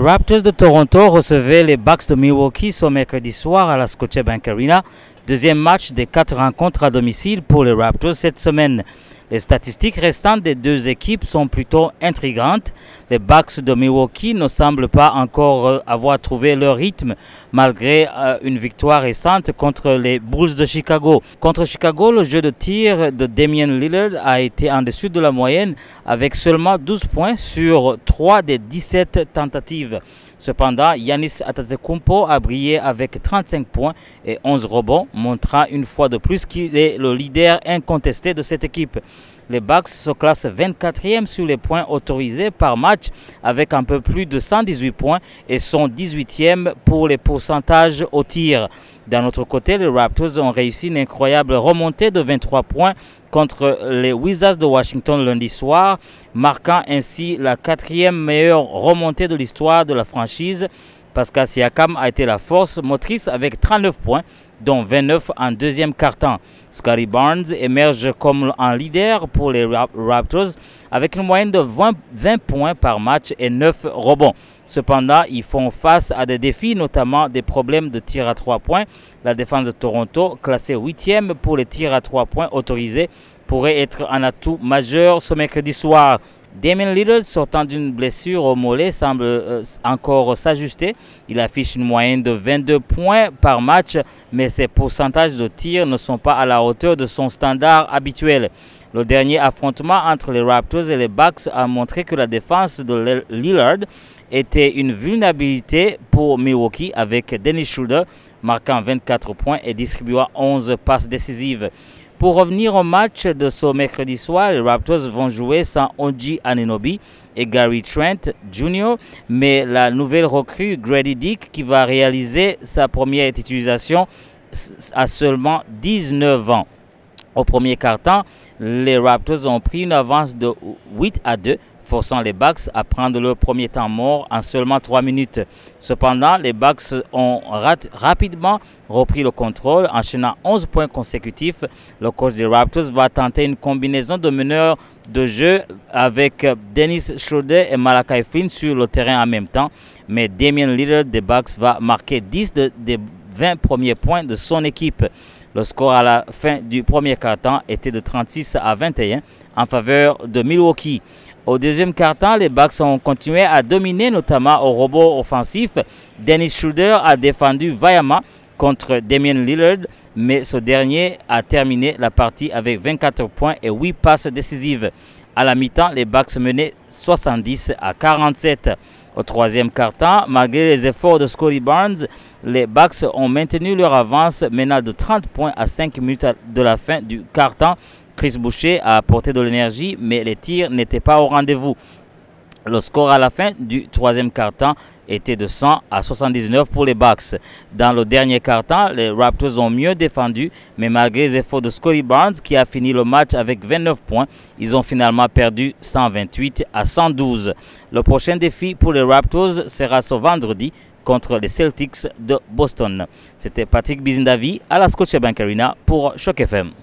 Raptors de Toronto recevaient les Bucks de Milwaukee ce mercredi soir à la Scotiabank Arena. Deuxième match des quatre rencontres à domicile pour les Raptors cette semaine. Les statistiques restantes des deux équipes sont plutôt intrigantes. Les Bucks de Milwaukee ne semblent pas encore euh, avoir trouvé leur rythme malgré euh, une victoire récente contre les Bulls de Chicago. Contre Chicago, le jeu de tir de Damian Lillard a été en dessus de la moyenne avec seulement 12 points sur 3 des 17 tentatives. Cependant, Yanis Antetokounmpo a brillé avec 35 points et 11 rebonds, montrant une fois de plus qu'il est le leader incontesté de cette équipe. Les Bucks se classent 24e sur les points autorisés par match avec un peu plus de 118 points et sont 18e pour les pourcentages au tir. D'un autre côté, les Raptors ont réussi une incroyable remontée de 23 points contre les Wizards de Washington lundi soir, marquant ainsi la quatrième meilleure remontée de l'histoire de la franchise. Pascal Siakam a été la force motrice avec 39 points, dont 29 en deuxième quart-temps. Scotty Barnes émerge comme un leader pour les Raptors avec une moyenne de 20, 20, points par match et 9 rebonds. Cependant, ils font face à des défis, notamment des problèmes de tir à 3 points. La défense de Toronto, classée 8e pour les tirs à 3 points autorisés, pourrait être un atout majeur ce mercredi soir. Damien Lillard, sortant d'une blessure au mollet, semble euh, encore s'ajuster. Il affiche une moyenne de 22 points par match, mais ses pourcentages de tir ne sont pas à la hauteur de son standard habituel. Le dernier affrontement entre les Raptors et les Bucks a montré que la défense de Lillard était une vulnérabilité pour Milwaukee avec Dennis Schroeder marquant 24 points et distribuant 11 passes décisives. Pour revenir au match de ce mercredi soir, les Raptors vont jouer sans Oji Ananobi et Gary Trent Jr., mais la nouvelle recrue Grady Dick qui va réaliser sa première utilisation à seulement 19 ans. Au premier quart-temps, les Raptors ont pris une avance de 8 à 2 forçant les Bucks à prendre leur premier temps mort en seulement 3 minutes. Cependant, les Bucks ont rapidement repris le contrôle, enchaînant 11 points consécutifs. Le coach des Raptors va tenter une combinaison de meneurs de jeu avec Dennis Schroeder et Malakai Flynn sur le terrain en même temps. Mais Damien Lillard des Bucks va marquer 10 des 20 premiers points de son équipe. Le score à la fin du premier quart-temps était de 36 à 21 en faveur de Milwaukee. Au deuxième quart-temps, les Bucks ont continué à dominer, notamment au robot offensif. Dennis Schroeder a défendu vaillamment contre Damien Lillard, mais ce dernier a terminé la partie avec 24 points et 8 passes décisives. À la mi-temps, les Bucks menaient 70 à 47. Au troisième quart-temps, malgré les efforts de Scotty Barnes, les Bucks ont maintenu leur avance menant de 30 points à 5 minutes de la fin du quart-temps Chris Boucher a apporté de l'énergie, mais les tirs n'étaient pas au rendez-vous. Le score à la fin du troisième quart-temps était de 100 à 79 pour les Bucks. Dans le dernier quart-temps, les Raptors ont mieux défendu, mais malgré les efforts de Scotty Barnes, qui a fini le match avec 29 points, ils ont finalement perdu 128 à 112. Le prochain défi pour les Raptors sera ce vendredi contre les Celtics de Boston. C'était Patrick Bizindavi à la Scotiabank Arena pour Choc FM.